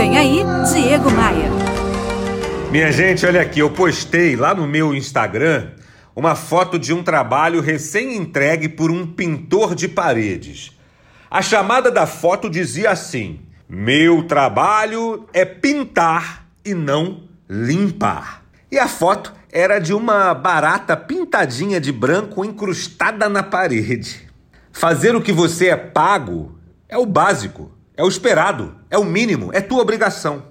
Vem aí, Diego Maia. Minha gente, olha aqui, eu postei lá no meu Instagram uma foto de um trabalho recém-entregue por um pintor de paredes. A chamada da foto dizia assim: Meu trabalho é pintar e não limpar. E a foto era de uma barata pintadinha de branco encrustada na parede. Fazer o que você é pago é o básico, é o esperado, é o mínimo, é tua obrigação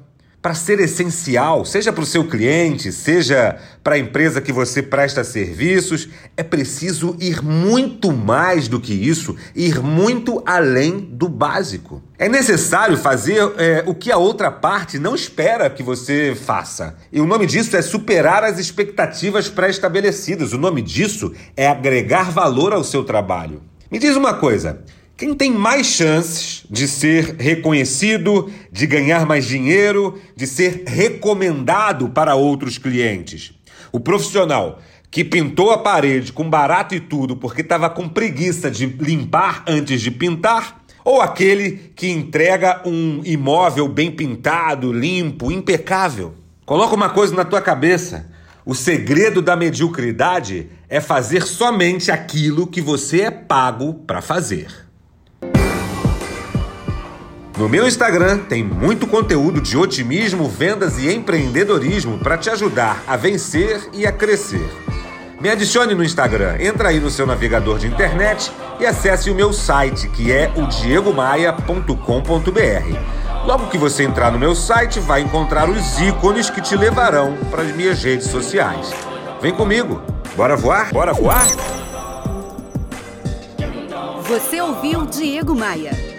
para ser essencial, seja para o seu cliente, seja para a empresa que você presta serviços, é preciso ir muito mais do que isso, ir muito além do básico. É necessário fazer é, o que a outra parte não espera que você faça. E o nome disso é superar as expectativas pré-estabelecidas. O nome disso é agregar valor ao seu trabalho. Me diz uma coisa. Quem tem mais chances de ser reconhecido, de ganhar mais dinheiro, de ser recomendado para outros clientes? O profissional que pintou a parede com barato e tudo porque estava com preguiça de limpar antes de pintar? Ou aquele que entrega um imóvel bem pintado, limpo, impecável? Coloca uma coisa na tua cabeça. O segredo da mediocridade é fazer somente aquilo que você é pago para fazer. No meu Instagram tem muito conteúdo de otimismo, vendas e empreendedorismo para te ajudar a vencer e a crescer. Me adicione no Instagram, entra aí no seu navegador de internet e acesse o meu site, que é o diegomaia.com.br. Logo que você entrar no meu site, vai encontrar os ícones que te levarão para as minhas redes sociais. Vem comigo, bora voar? Bora voar? Você ouviu Diego Maia.